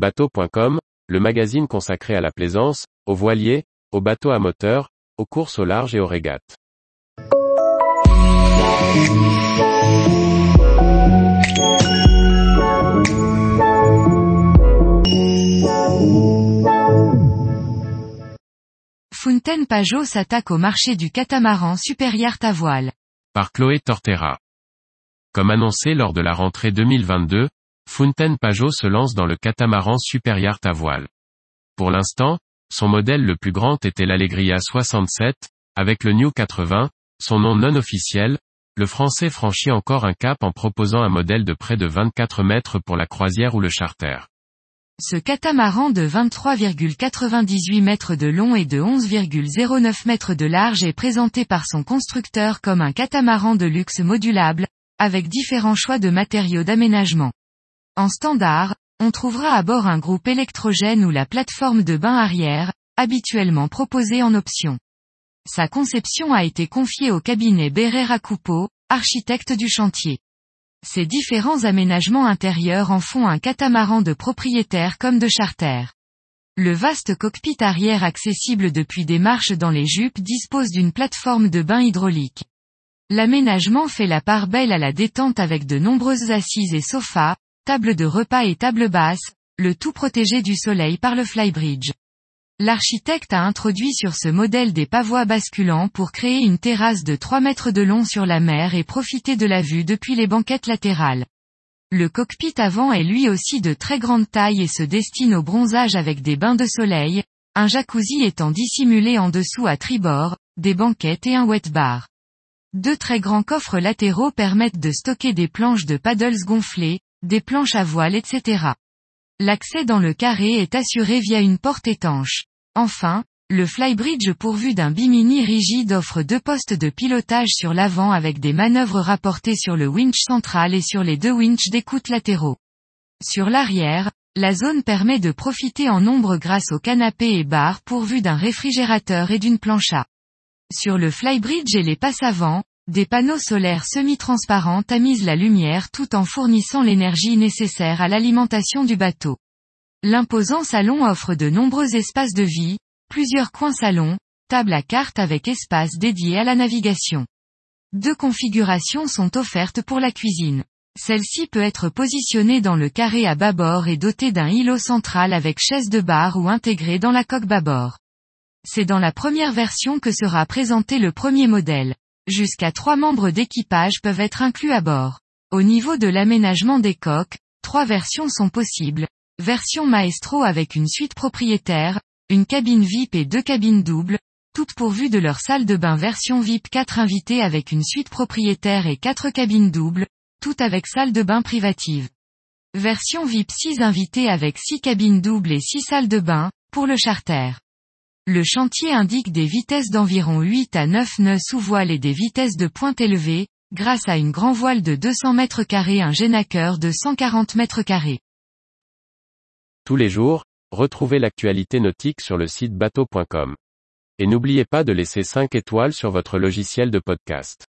Bateau.com, le magazine consacré à la plaisance, aux voiliers, aux bateaux à moteur, aux courses au large et aux régates. Fountaine Pajot s'attaque au marché du catamaran supérieur à voile. Par Chloé Tortera. Comme annoncé lors de la rentrée 2022, Fountaine Pajot se lance dans le catamaran supérieur à voile. Pour l'instant, son modèle le plus grand était l'Allegria 67, avec le New 80, son nom non officiel, le français franchit encore un cap en proposant un modèle de près de 24 mètres pour la croisière ou le charter. Ce catamaran de 23,98 mètres de long et de 11,09 mètres de large est présenté par son constructeur comme un catamaran de luxe modulable, avec différents choix de matériaux d'aménagement. En standard, on trouvera à bord un groupe électrogène ou la plateforme de bain arrière, habituellement proposée en option. Sa conception a été confiée au cabinet Berrera Coupeau, architecte du chantier. Ces différents aménagements intérieurs en font un catamaran de propriétaire comme de charter. Le vaste cockpit arrière accessible depuis des marches dans les jupes dispose d'une plateforme de bain hydraulique. L'aménagement fait la part belle à la détente avec de nombreuses assises et sofas, table de repas et table basse, le tout protégé du soleil par le flybridge. L'architecte a introduit sur ce modèle des pavois basculants pour créer une terrasse de 3 mètres de long sur la mer et profiter de la vue depuis les banquettes latérales. Le cockpit avant est lui aussi de très grande taille et se destine au bronzage avec des bains de soleil, un jacuzzi étant dissimulé en dessous à tribord, des banquettes et un wet bar. Deux très grands coffres latéraux permettent de stocker des planches de paddles gonflées, des planches à voile etc. L'accès dans le carré est assuré via une porte étanche. Enfin, le flybridge pourvu d'un bimini rigide offre deux postes de pilotage sur l'avant avec des manœuvres rapportées sur le winch central et sur les deux winches d'écoute latéraux. Sur l'arrière, la zone permet de profiter en nombre grâce au canapé et bar pourvu d'un réfrigérateur et d'une plancha. Sur le flybridge et les passes avant, des panneaux solaires semi-transparents tamisent la lumière tout en fournissant l'énergie nécessaire à l'alimentation du bateau. L'imposant salon offre de nombreux espaces de vie, plusieurs coins salon, table à carte avec espace dédié à la navigation. Deux configurations sont offertes pour la cuisine. Celle-ci peut être positionnée dans le carré à bâbord et dotée d'un îlot central avec chaise de bar ou intégrée dans la coque bâbord. C'est dans la première version que sera présenté le premier modèle. Jusqu'à trois membres d'équipage peuvent être inclus à bord. Au niveau de l'aménagement des coques, trois versions sont possibles, Version Maestro avec une suite propriétaire, une cabine VIP et deux cabines doubles, toutes pourvues de leur salle de bain version VIP 4 invités avec une suite propriétaire et quatre cabines doubles, toutes avec salle de bain privative. Version VIP 6 invités avec 6 cabines doubles et 6 salles de bain, pour le charter. Le chantier indique des vitesses d'environ 8 à 9 nœuds sous voile et des vitesses de pointe élevées, grâce à une grand voile de 200 mètres carrés un génaqueur de 140 mètres carrés. Tous les jours, retrouvez l'actualité nautique sur le site bateau.com. Et n'oubliez pas de laisser 5 étoiles sur votre logiciel de podcast.